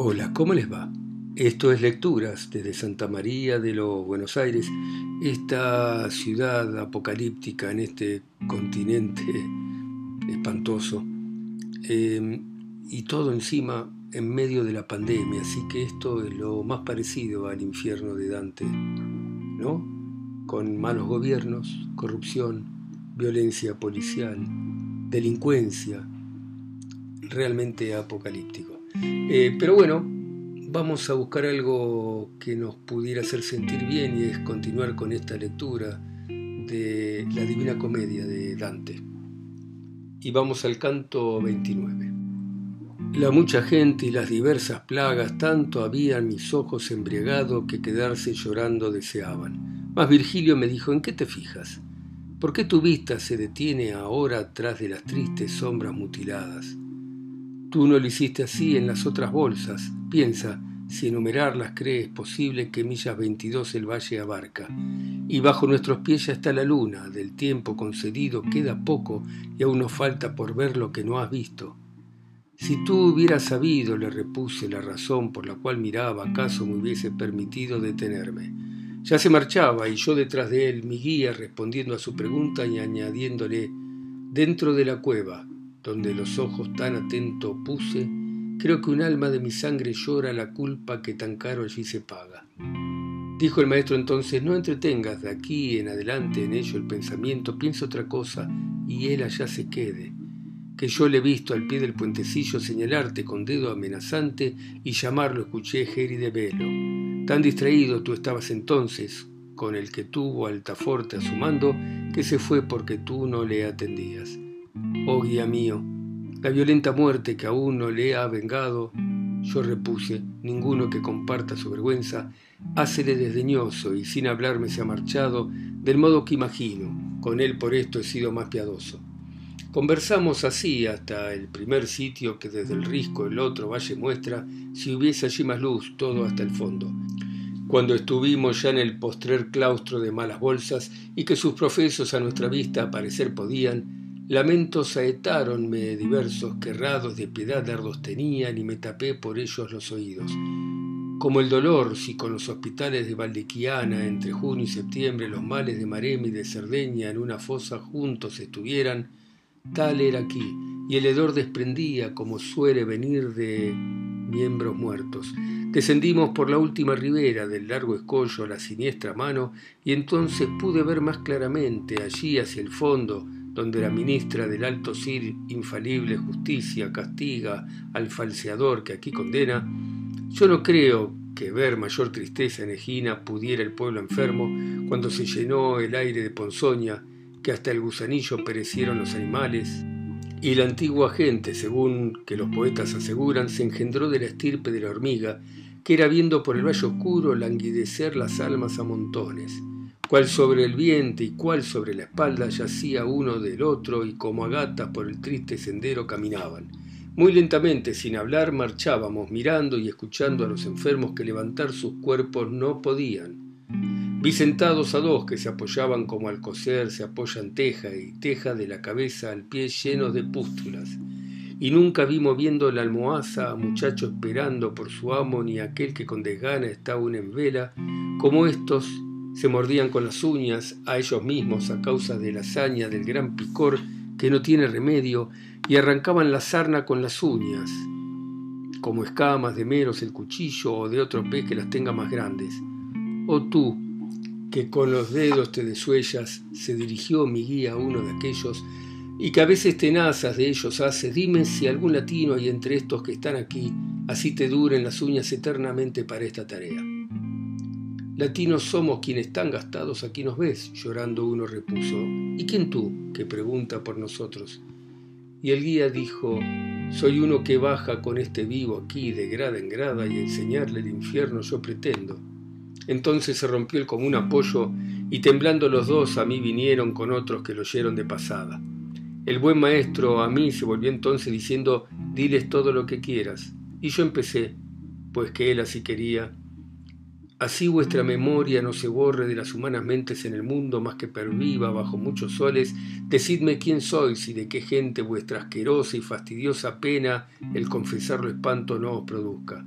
Hola, ¿cómo les va? Esto es Lecturas desde Santa María de los Buenos Aires, esta ciudad apocalíptica en este continente espantoso. Em, y todo encima en medio de la pandemia, así que esto es lo más parecido al infierno de Dante, ¿no? Con malos gobiernos, corrupción, violencia policial, delincuencia, realmente apocalíptico. Eh, pero bueno, vamos a buscar algo que nos pudiera hacer sentir bien y es continuar con esta lectura de la Divina Comedia de Dante. Y vamos al canto 29. La mucha gente y las diversas plagas tanto habían mis ojos embriagado que quedarse llorando deseaban. Mas Virgilio me dijo, ¿en qué te fijas? ¿Por qué tu vista se detiene ahora tras de las tristes sombras mutiladas? Tú no lo hiciste así en las otras bolsas. Piensa, si enumerarlas crees posible que millas 22 el valle abarca. Y bajo nuestros pies ya está la luna, del tiempo concedido queda poco y aún nos falta por ver lo que no has visto. Si tú hubieras sabido, le repuse, la razón por la cual miraba, acaso me hubiese permitido detenerme. Ya se marchaba y yo detrás de él, mi guía, respondiendo a su pregunta y añadiéndole, dentro de la cueva, donde los ojos tan atento puse, creo que un alma de mi sangre llora la culpa que tan caro allí se paga. Dijo el maestro entonces, no entretengas de aquí en adelante en ello el pensamiento, piensa otra cosa y él allá se quede. Que yo le he visto al pie del puentecillo señalarte con dedo amenazante y llamarlo escuché Geri de Velo. Tan distraído tú estabas entonces con el que tuvo Altaforte a su mando que se fue porque tú no le atendías. Oh guía mío, la violenta muerte que aún no le ha vengado, yo repuse, ninguno que comparta su vergüenza, hácele desdeñoso y sin hablarme se ha marchado, del modo que imagino, con él por esto he sido más piadoso. Conversamos así hasta el primer sitio que desde el risco el otro valle muestra, si hubiese allí más luz, todo hasta el fondo. Cuando estuvimos ya en el postrer claustro de malas bolsas y que sus profesos a nuestra vista aparecer podían, Lamentos saetáronme diversos que errados de piedad dardos tenían y me tapé por ellos los oídos. Como el dolor, si con los hospitales de Valdequiana entre junio y septiembre los males de Maremi y de Cerdeña en una fosa juntos estuvieran, tal era aquí, y el hedor desprendía como suele venir de miembros muertos. Descendimos por la última ribera del largo escollo a la siniestra mano, y entonces pude ver más claramente allí hacia el fondo, donde la ministra del Alto Sir infalible justicia castiga al falseador que aquí condena, yo no creo que ver mayor tristeza en Egina pudiera el pueblo enfermo cuando se llenó el aire de ponzoña, que hasta el gusanillo perecieron los animales, y la antigua gente, según que los poetas aseguran, se engendró de la estirpe de la hormiga, que era viendo por el valle oscuro languidecer las almas a montones cual sobre el vientre y cual sobre la espalda yacía uno del otro y como a gatas por el triste sendero caminaban. Muy lentamente, sin hablar, marchábamos, mirando y escuchando a los enfermos que levantar sus cuerpos no podían. Vi sentados a dos que se apoyaban como al coser se apoyan teja y teja de la cabeza al pie llenos de pústulas. Y nunca vi moviendo la almohaza a muchacho esperando por su amo ni aquel que con desgana estaba aún en vela, como estos se mordían con las uñas a ellos mismos a causa de la hazaña del gran picor que no tiene remedio y arrancaban la sarna con las uñas, como escamas de meros el cuchillo o de otro pez que las tenga más grandes. Oh tú, que con los dedos te desuellas, se dirigió mi guía a uno de aquellos, y que a veces tenazas de ellos hace, dime si algún latino hay entre estos que están aquí, así te duren las uñas eternamente para esta tarea. Latinos somos quienes están gastados, aquí nos ves, llorando uno repuso. ¿Y quién tú? que pregunta por nosotros. Y el guía dijo, soy uno que baja con este vivo aquí de grada en grada y enseñarle el infierno yo pretendo. Entonces se rompió el común apoyo y temblando los dos a mí vinieron con otros que lo oyeron de pasada. El buen maestro a mí se volvió entonces diciendo, diles todo lo que quieras. Y yo empecé, pues que él así quería, Así vuestra memoria no se borre de las humanas mentes en el mundo más que perviva bajo muchos soles, decidme quién sois y de qué gente vuestra asquerosa y fastidiosa pena el confesarlo espanto no os produzca.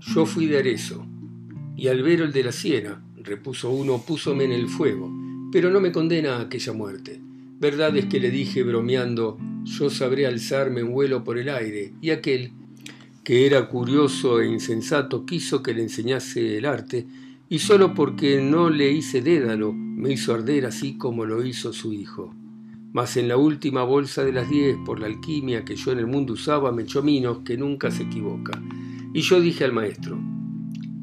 Yo fui de Arezo, y al ver el de la Siena, repuso uno, púsome en el fuego, pero no me condena a aquella muerte. Verdad es que le dije bromeando, yo sabré alzarme en vuelo por el aire, y aquel, que era curioso e insensato, quiso que le enseñase el arte, y solo porque no le hice dédalo, me hizo arder así como lo hizo su hijo. Mas en la última bolsa de las diez, por la alquimia que yo en el mundo usaba, me echó minos que nunca se equivoca. Y yo dije al maestro,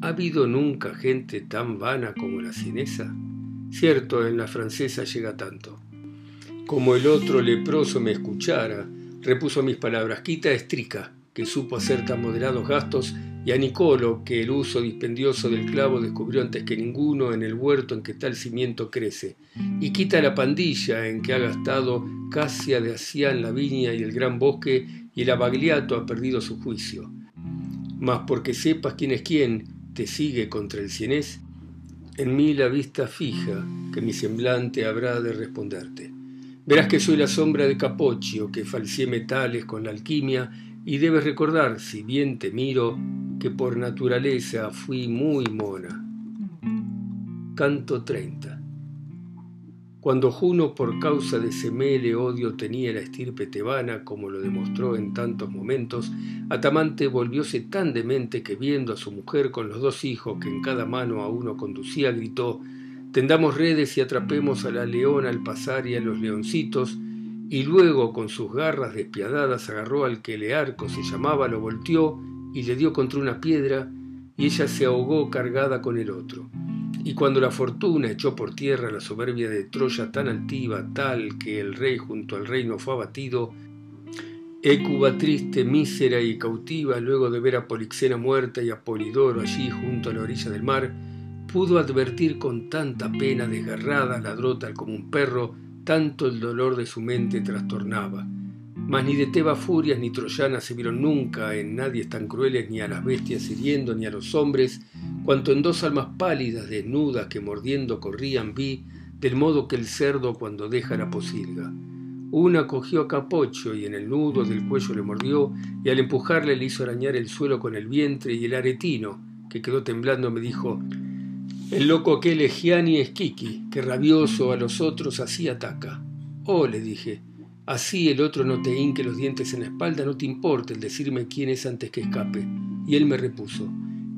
¿ha habido nunca gente tan vana como la cinesa? Cierto, en la francesa llega tanto. Como el otro leproso me escuchara, repuso mis palabras, quita estrica, que supo hacer tan moderados gastos, y a Nicolo, que el uso dispendioso del clavo descubrió antes que ninguno en el huerto en que tal cimiento crece, y quita la pandilla en que ha gastado Casia de Asián la viña y el gran bosque, y el abagliato ha perdido su juicio. Mas porque sepas quién es quién, te sigue contra el cienés, en mí la vista fija, que mi semblante habrá de responderte. Verás que soy la sombra de Capocchio, que falseé metales con la alquimia, y debes recordar, si bien te miro, que por naturaleza fui muy mona. Canto 30 Cuando Juno por causa de semele odio tenía la estirpe tebana, como lo demostró en tantos momentos, Atamante volvióse tan demente que viendo a su mujer con los dos hijos que en cada mano a uno conducía, gritó Tendamos redes y atrapemos a la leona al pasar y a los leoncitos, y luego con sus garras despiadadas agarró al que Learco se llamaba, lo volteó y le dio contra una piedra, y ella se ahogó cargada con el otro. Y cuando la fortuna echó por tierra la soberbia de Troya tan altiva, tal que el rey junto al reino fue abatido, Écuba triste, mísera y cautiva, luego de ver a Polixena muerta y a Polidoro allí junto a la orilla del mar, pudo advertir con tanta pena desgarrada, ladró tal como un perro, tanto el dolor de su mente trastornaba. Mas ni de Teba furias ni troyanas se vieron nunca en nadie tan crueles ni a las bestias hiriendo ni a los hombres, cuanto en dos almas pálidas, desnudas, que mordiendo corrían vi, del modo que el cerdo cuando deja la posilga. Una cogió a Capocho y en el nudo del cuello le mordió, y al empujarle le hizo arañar el suelo con el vientre, y el aretino, que quedó temblando, me dijo el loco aquel es Gianni Esquiqui, que rabioso a los otros así ataca. Oh, le dije, así el otro no te hinque los dientes en la espalda, no te importa el decirme quién es antes que escape. Y él me repuso,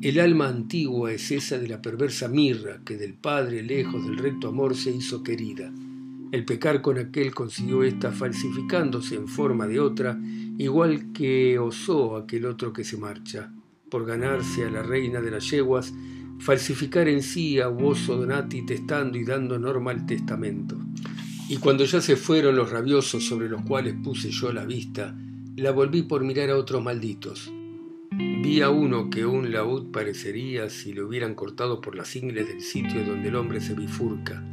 el alma antigua es esa de la perversa mirra que del Padre lejos del recto amor se hizo querida. El pecar con aquel consiguió esta falsificándose en forma de otra, igual que osó aquel otro que se marcha, por ganarse a la reina de las yeguas, falsificar en sí a Uoso Donati testando y dando norma al testamento. Y cuando ya se fueron los rabiosos sobre los cuales puse yo la vista, la volví por mirar a otros malditos. Vi a uno que un laúd parecería si lo hubieran cortado por las ingles del sitio donde el hombre se bifurca.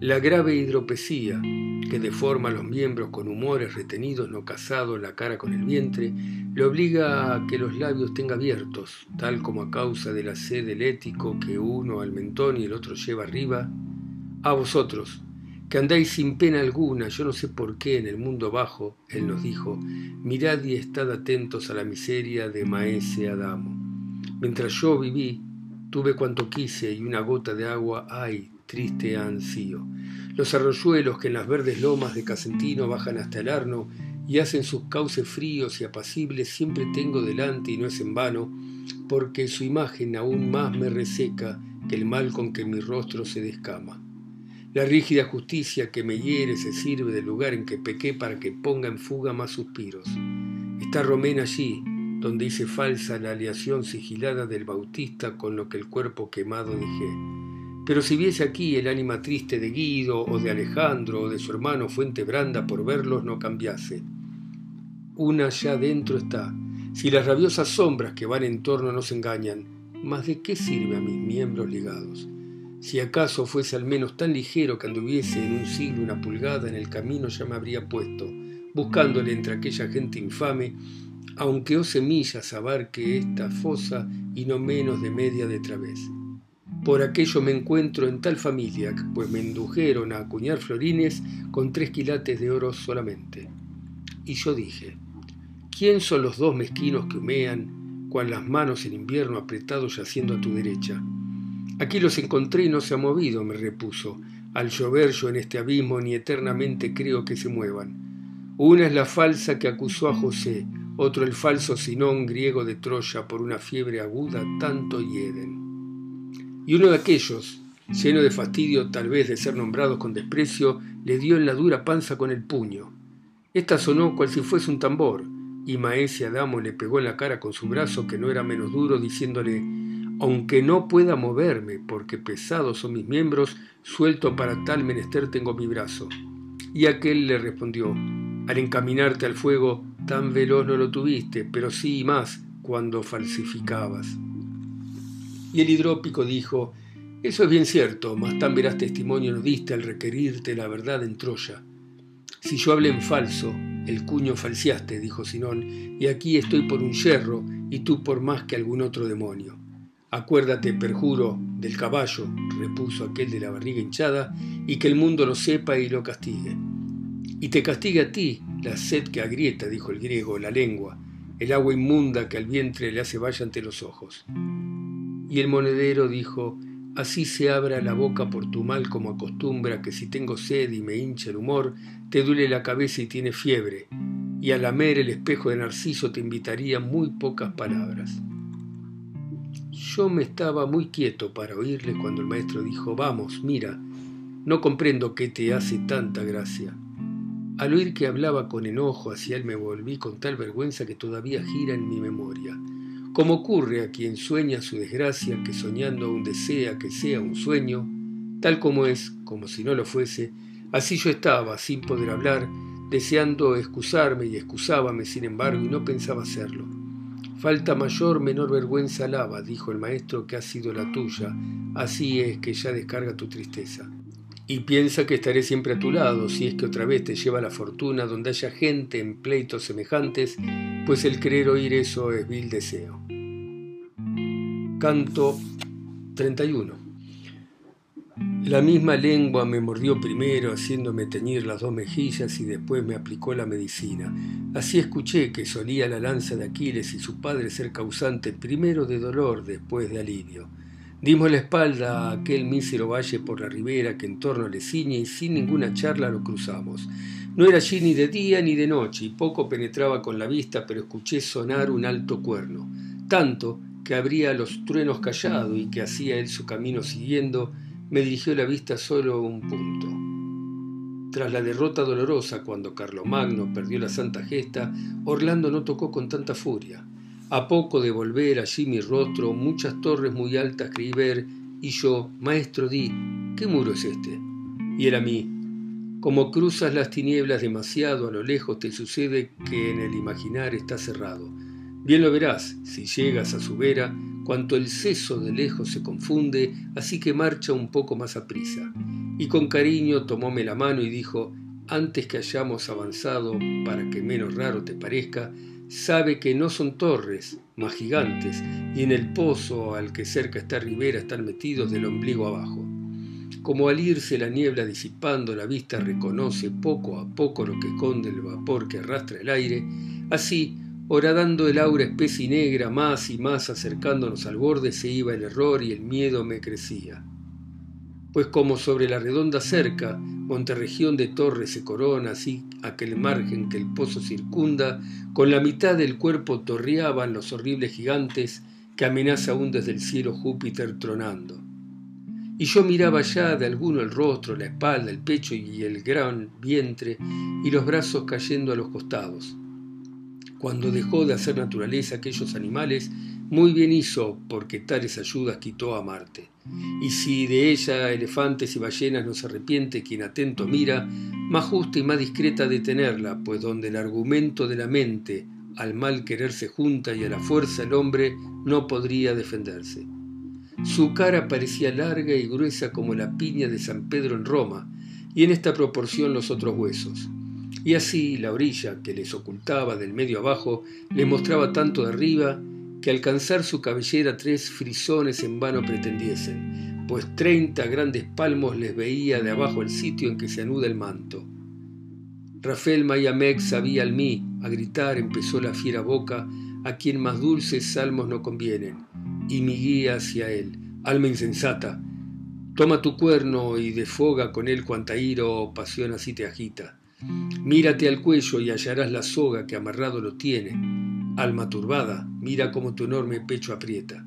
La grave hidropesía, que deforma los miembros con humores retenidos no casados la cara con el vientre, le obliga a que los labios tenga abiertos, tal como a causa de la sed del ético que uno al mentón y el otro lleva arriba. A vosotros, que andáis sin pena alguna, yo no sé por qué en el mundo bajo, él nos dijo, mirad y estad atentos a la miseria de Maese Adamo. Mientras yo viví, tuve cuanto quise y una gota de agua hay, triste ansío los arroyuelos que en las verdes lomas de Casentino bajan hasta el Arno y hacen sus cauces fríos y apacibles siempre tengo delante y no es en vano, porque su imagen aún más me reseca que el mal con que mi rostro se descama. La rígida justicia que me hiere se sirve del lugar en que pequé para que ponga en fuga más suspiros. Está Romén allí, donde hice falsa la aleación sigilada del Bautista con lo que el cuerpo quemado dejé. Pero si viese aquí el ánima triste de Guido o de Alejandro o de su hermano Fuente Branda por verlos no cambiase. Una ya dentro está. Si las rabiosas sombras que van en torno nos engañan, ¿más de qué sirve a mis miembros ligados? Si acaso fuese al menos tan ligero que anduviese en un siglo una pulgada en el camino ya me habría puesto, buscándole entre aquella gente infame, aunque ose millas abarque esta fosa y no menos de media de través. Por aquello me encuentro en tal familia, pues me indujeron a acuñar florines con tres quilates de oro solamente. Y yo dije, ¿quién son los dos mezquinos que humean, cual las manos en invierno apretados yaciendo a tu derecha. Aquí los encontré y no se ha movido, me repuso. Al llover yo en este abismo ni eternamente creo que se muevan. Una es la falsa que acusó a José, otro el falso Sinón griego de Troya por una fiebre aguda tanto hieden. Y uno de aquellos, lleno de fastidio tal vez de ser nombrados con desprecio, le dio en la dura panza con el puño. Esta sonó cual si fuese un tambor, y Maese Adamo le pegó en la cara con su brazo, que no era menos duro, diciéndole, aunque no pueda moverme, porque pesados son mis miembros, suelto para tal menester tengo mi brazo. Y aquel le respondió, al encaminarte al fuego, tan veloz no lo tuviste, pero sí y más cuando falsificabas. Y el hidrópico dijo, eso es bien cierto, mas tan verás testimonio no diste al requerirte la verdad en Troya. Si yo hablé en falso, el cuño falseaste, dijo Sinón, y aquí estoy por un yerro y tú por más que algún otro demonio. Acuérdate, perjuro, del caballo, repuso aquel de la barriga hinchada, y que el mundo lo sepa y lo castigue. Y te castigue a ti la sed que agrieta, dijo el griego, la lengua, el agua inmunda que al vientre le hace valla ante los ojos. Y el monedero dijo, así se abra la boca por tu mal como acostumbra que si tengo sed y me hincha el humor, te duele la cabeza y tiene fiebre, y al lamer el espejo de Narciso te invitaría muy pocas palabras. Yo me estaba muy quieto para oírle cuando el maestro dijo, vamos, mira, no comprendo qué te hace tanta gracia. Al oír que hablaba con enojo hacia él me volví con tal vergüenza que todavía gira en mi memoria como ocurre a quien sueña su desgracia, que soñando aún desea que sea un sueño, tal como es, como si no lo fuese, así yo estaba, sin poder hablar, deseando excusarme y excusábame, sin embargo, y no pensaba hacerlo. Falta mayor, menor vergüenza alaba, dijo el maestro, que ha sido la tuya, así es que ya descarga tu tristeza. Y piensa que estaré siempre a tu lado, si es que otra vez te lleva la fortuna donde haya gente en pleitos semejantes, pues el querer oír eso es vil deseo. Canto 31. La misma lengua me mordió primero, haciéndome teñir las dos mejillas y después me aplicó la medicina. Así escuché que solía la lanza de Aquiles y su padre ser causante primero de dolor, después de alivio. Dimos la espalda a aquel mísero valle por la ribera que en torno le ciñe y sin ninguna charla lo cruzamos. No era allí ni de día ni de noche y poco penetraba con la vista, pero escuché sonar un alto cuerno, tanto que abría los truenos callado y que hacía él su camino siguiendo, me dirigió la vista solo un punto. Tras la derrota dolorosa cuando Carlomagno perdió la santa gesta, Orlando no tocó con tanta furia. A poco de volver allí mi rostro, muchas torres muy altas creí ver, y yo, maestro, di, ¿qué muro es este? Y él a mí, como cruzas las tinieblas demasiado a lo lejos, te sucede que en el imaginar está cerrado. Bien lo verás, si llegas a su vera, cuanto el seso de lejos se confunde, así que marcha un poco más a prisa. Y con cariño tomóme la mano y dijo, antes que hayamos avanzado, para que menos raro te parezca, sabe que no son torres, más gigantes, y en el pozo al que cerca está ribera están metidos del ombligo abajo. Como al irse la niebla disipando la vista reconoce poco a poco lo que esconde el vapor que arrastra el aire, así, horadando el aura espesa y negra, más y más acercándonos al borde, se iba el error y el miedo me crecía pues como sobre la redonda cerca, monterregión de torres se corona, así aquel margen que el pozo circunda, con la mitad del cuerpo torreaban los horribles gigantes que amenaza aún desde el cielo Júpiter tronando. Y yo miraba ya de alguno el rostro, la espalda, el pecho y el gran vientre, y los brazos cayendo a los costados. Cuando dejó de hacer naturaleza aquellos animales, muy bien hizo porque tales ayudas quitó a Marte. Y si de ella elefantes y ballenas no se arrepiente quien atento mira, más justa y más discreta de tenerla, pues donde el argumento de la mente al mal querer se junta y a la fuerza el hombre no podría defenderse. Su cara parecía larga y gruesa como la piña de San Pedro en Roma, y en esta proporción los otros huesos. Y así la orilla que les ocultaba del medio abajo le mostraba tanto de arriba que alcanzar su cabellera tres frisones en vano pretendiesen, pues treinta grandes palmos les veía de abajo el sitio en que se anuda el manto. Rafael Mayamec sabía al mí, a gritar empezó la fiera boca, a quien más dulces salmos no convienen, y mi guía hacia él. Alma insensata, toma tu cuerno y defoga con él cuanta ira o pasión así te agita. Mírate al cuello y hallarás la soga que amarrado lo tiene. Alma turbada, mira cómo tu enorme pecho aprieta.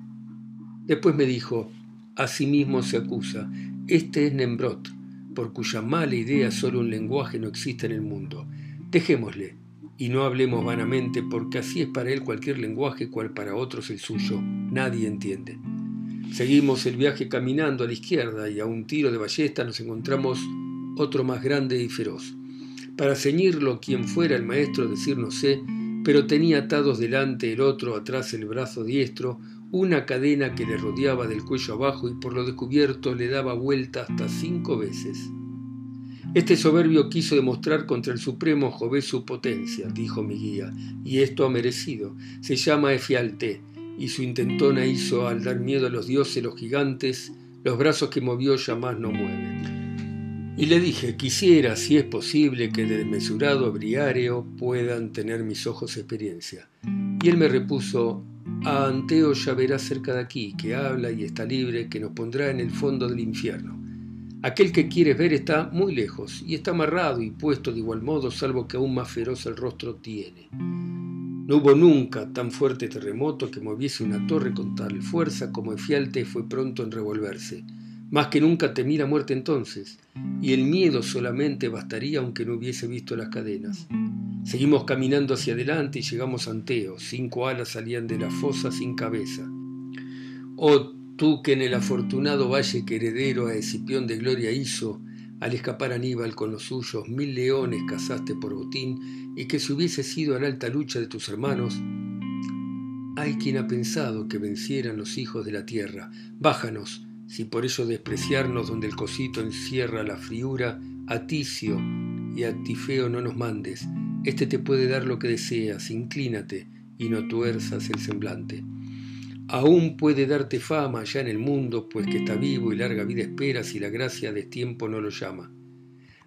Después me dijo, asimismo se acusa, este es Nembrot, por cuya mala idea solo un lenguaje no existe en el mundo. Dejémosle, y no hablemos vanamente, porque así es para él cualquier lenguaje cual para otros el suyo. Nadie entiende. Seguimos el viaje caminando a la izquierda y a un tiro de ballesta nos encontramos otro más grande y feroz. Para ceñirlo, quien fuera el maestro, decir no sé, pero tenía atados delante el otro, atrás el brazo diestro, una cadena que le rodeaba del cuello abajo y por lo descubierto le daba vuelta hasta cinco veces. Este soberbio quiso demostrar contra el supremo Jové su potencia, dijo mi guía, y esto ha merecido. Se llama Efialte, y su intentona hizo al dar miedo a los dioses, los gigantes, los brazos que movió ya más no mueven. Y le dije, quisiera, si es posible, que de desmesurado briáreo puedan tener mis ojos experiencia. Y él me repuso, a Anteo ya verá cerca de aquí, que habla y está libre, que nos pondrá en el fondo del infierno. Aquel que quieres ver está muy lejos y está amarrado y puesto de igual modo, salvo que aún más feroz el rostro tiene. No hubo nunca tan fuerte terremoto que moviese una torre con tal fuerza como Efialte fue pronto en revolverse. Más que nunca temí la muerte entonces, y el miedo solamente bastaría aunque no hubiese visto las cadenas. Seguimos caminando hacia adelante y llegamos a Anteo. Cinco alas salían de la fosa sin cabeza. Oh tú que en el afortunado valle que heredero a Escipión de gloria hizo, al escapar Aníbal con los suyos, mil leones cazaste por botín, y que si hubiese sido la alta lucha de tus hermanos, hay quien ha pensado que vencieran los hijos de la tierra. Bájanos, si por ello despreciarnos donde el cosito encierra la friura, a Ticio y a Tifeo no nos mandes, este te puede dar lo que deseas, inclínate y no tuerzas el semblante. Aún puede darte fama allá en el mundo, pues que está vivo y larga vida espera si la gracia de tiempo no lo llama.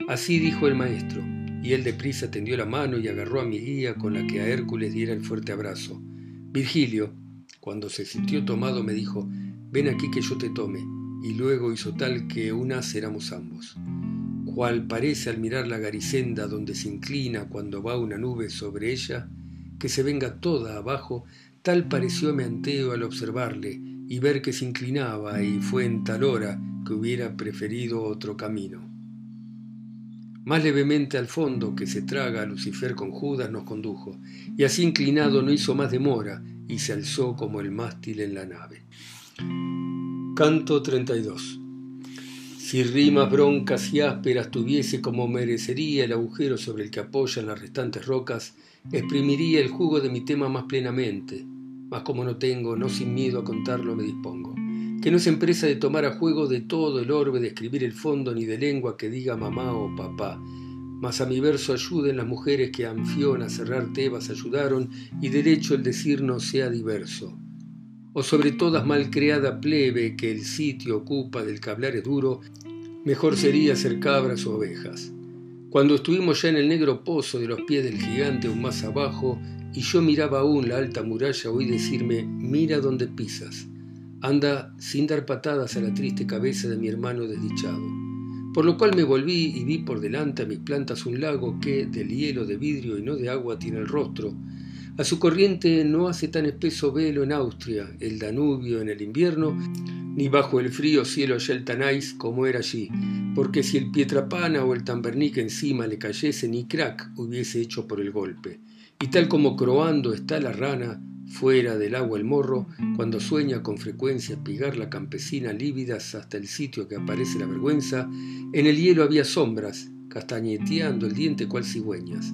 Así dijo el maestro, y él deprisa tendió la mano y agarró a mi guía con la que a Hércules diera el fuerte abrazo. Virgilio, cuando se sintió tomado, me dijo, ven aquí que yo te tome, y luego hizo tal que unas éramos ambos cual parece al mirar la garicenda donde se inclina cuando va una nube sobre ella, que se venga toda abajo, tal parecióme Anteo al observarle y ver que se inclinaba y fue en tal hora que hubiera preferido otro camino. Más levemente al fondo que se traga a Lucifer con Judas nos condujo, y así inclinado no hizo más demora y se alzó como el mástil en la nave. Canto 32 si rimas broncas y ásperas tuviese como merecería el agujero sobre el que apoyan las restantes rocas, exprimiría el jugo de mi tema más plenamente. Mas como no tengo, no sin miedo a contarlo me dispongo. Que no es empresa de tomar a juego de todo el orbe de escribir el fondo ni de lengua que diga mamá o papá. Mas a mi verso ayuden las mujeres que a Anfión a cerrar Tebas ayudaron y derecho el decir no sea diverso o sobre todas malcreada plebe que el sitio ocupa del que hablar es duro, mejor sería ser cabras o ovejas. Cuando estuvimos ya en el negro pozo de los pies del gigante aún más abajo, y yo miraba aún la alta muralla, oí decirme, mira donde pisas, anda sin dar patadas a la triste cabeza de mi hermano desdichado. Por lo cual me volví y vi por delante a mis plantas un lago que, del hielo de vidrio y no de agua, tiene el rostro, a su corriente no hace tan espeso velo en Austria, el Danubio en el invierno, ni bajo el frío cielo Tanais como era allí, porque si el Pietrapana o el Tambernic encima le cayese, ni crack hubiese hecho por el golpe. Y tal como croando está la rana, fuera del agua el morro, cuando sueña con frecuencia pigar la campesina lívidas hasta el sitio que aparece la vergüenza, en el hielo había sombras, castañeteando el diente cual cigüeñas.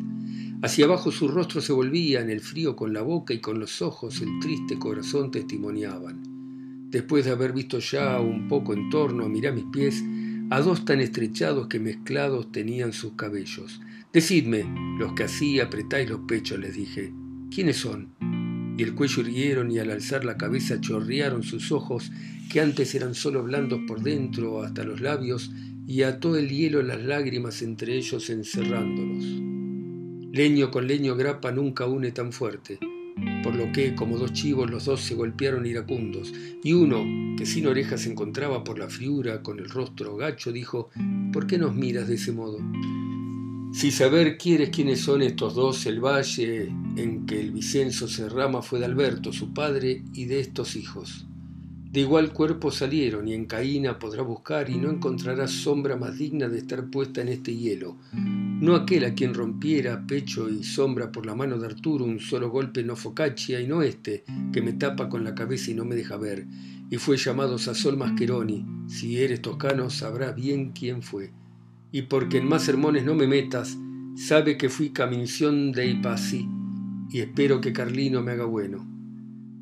Hacia abajo su rostro se volvía, en el frío con la boca y con los ojos el triste corazón testimoniaban. Después de haber visto ya un poco en torno, miré mis pies, a dos tan estrechados que mezclados tenían sus cabellos. Decidme, los que así apretáis los pechos, les dije, ¿quiénes son? Y el cuello irguieron y al alzar la cabeza chorrearon sus ojos, que antes eran solo blandos por dentro hasta los labios, y ató el hielo las lágrimas entre ellos encerrándolos. Leño con leño grapa nunca une tan fuerte. por lo que, como dos chivos, los dos se golpearon iracundos, y uno, que sin orejas se encontraba por la friura, con el rostro gacho, dijo, ¿por qué nos miras de ese modo? Si saber quieres quiénes son estos dos, el valle en que el Vicenzo se rama fue de Alberto, su padre, y de estos hijos. De igual cuerpo salieron, y en Caína podrá buscar, y no encontrará sombra más digna de estar puesta en este hielo. No aquel a quien rompiera pecho y sombra por la mano de Arturo un solo golpe no focaccia, y no este, que me tapa con la cabeza y no me deja ver. Y fue llamado Sasol Mascheroni. Si eres toscano, sabrás bien quién fue. Y porque en más sermones no me metas, sabe que fui caminción de Ipasi, y espero que Carlino me haga bueno.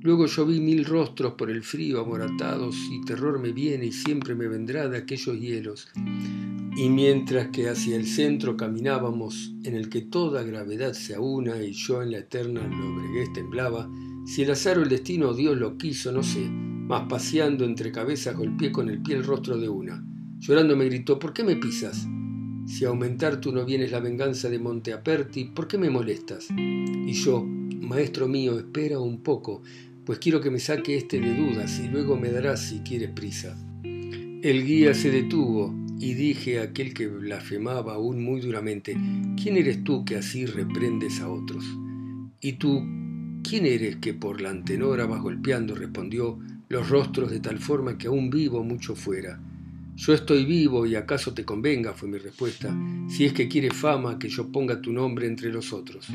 Luego yo vi mil rostros por el frío amoratados y terror me viene y siempre me vendrá de aquellos hielos. Y mientras que hacia el centro caminábamos, en el que toda gravedad se aúna y yo en la eterna lobreguez temblaba, si el azar o el destino Dios lo quiso, no sé, mas paseando entre cabezas golpeé con el pie el rostro de una. Llorando me gritó, ¿por qué me pisas? Si aumentar tú no vienes la venganza de Monte Aperti, ¿por qué me molestas? Y yo, maestro mío, espera un poco, pues quiero que me saque este de dudas y luego me darás si quieres prisa. El guía se detuvo y dije a aquel que blasfemaba aún muy duramente, ¿quién eres tú que así reprendes a otros? Y tú, ¿quién eres que por la antenora vas golpeando? respondió, los rostros de tal forma que aún vivo mucho fuera. Yo estoy vivo y acaso te convenga, fue mi respuesta, si es que quieres fama que yo ponga tu nombre entre los otros.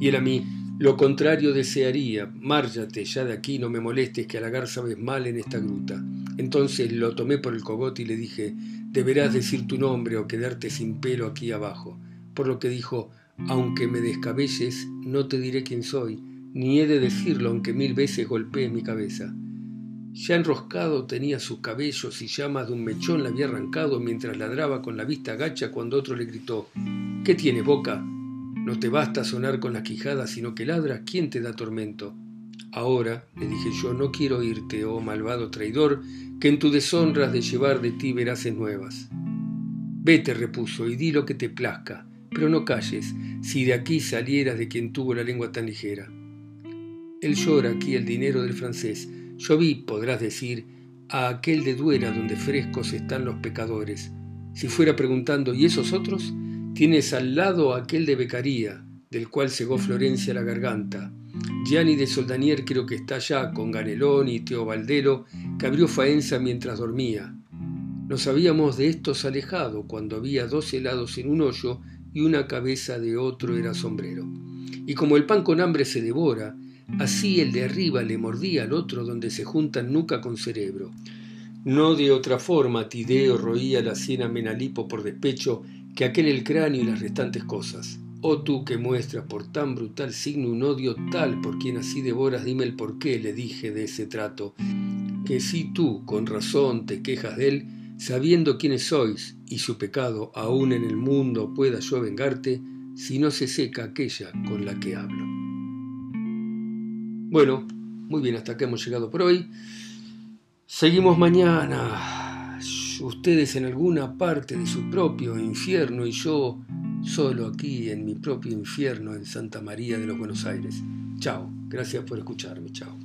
Y él a mí, lo contrario desearía, márgate ya de aquí, no me molestes que halagar sabes mal en esta gruta. Entonces lo tomé por el cogote y le dije, deberás decir tu nombre o quedarte sin pelo aquí abajo. Por lo que dijo, aunque me descabelles, no te diré quién soy, ni he de decirlo aunque mil veces golpee mi cabeza. Ya enroscado tenía sus cabellos y llamas de un mechón la había arrancado mientras ladraba con la vista gacha cuando otro le gritó, ¿Qué tiene boca? No te basta sonar con la quijada, sino que ladras, ¿quién te da tormento? Ahora, le dije yo, no quiero oírte, oh malvado traidor, que en tu deshonra de llevar de ti veraces nuevas. Vete, repuso, y di lo que te plazca, pero no calles, si de aquí salieras de quien tuvo la lengua tan ligera. Él llora aquí el dinero del francés. Yo vi, podrás decir, a aquel de Duera donde frescos están los pecadores. Si fuera preguntando, ¿y esos otros? Tienes al lado aquel de Becaría, del cual cegó Florencia la garganta. Gianni de Soldanier creo que está allá con Ganelón y Teobaldero, que abrió Faenza mientras dormía. Nos habíamos de estos alejado cuando había dos helados en un hoyo y una cabeza de otro era sombrero. Y como el pan con hambre se devora, así el de arriba le mordía al otro donde se juntan nuca con cerebro. No de otra forma Tideo roía la sien a Menalipo por despecho que aquel el cráneo y las restantes cosas. Oh tú que muestras por tan brutal signo un odio tal por quien así devoras, dime el por qué, le dije de ese trato, que si tú con razón te quejas de él, sabiendo quiénes sois y su pecado aún en el mundo pueda yo vengarte, si no se seca aquella con la que hablo. Bueno, muy bien, hasta acá hemos llegado por hoy. Seguimos mañana ustedes en alguna parte de su propio infierno y yo solo aquí en mi propio infierno en Santa María de los Buenos Aires. Chao, gracias por escucharme, chao.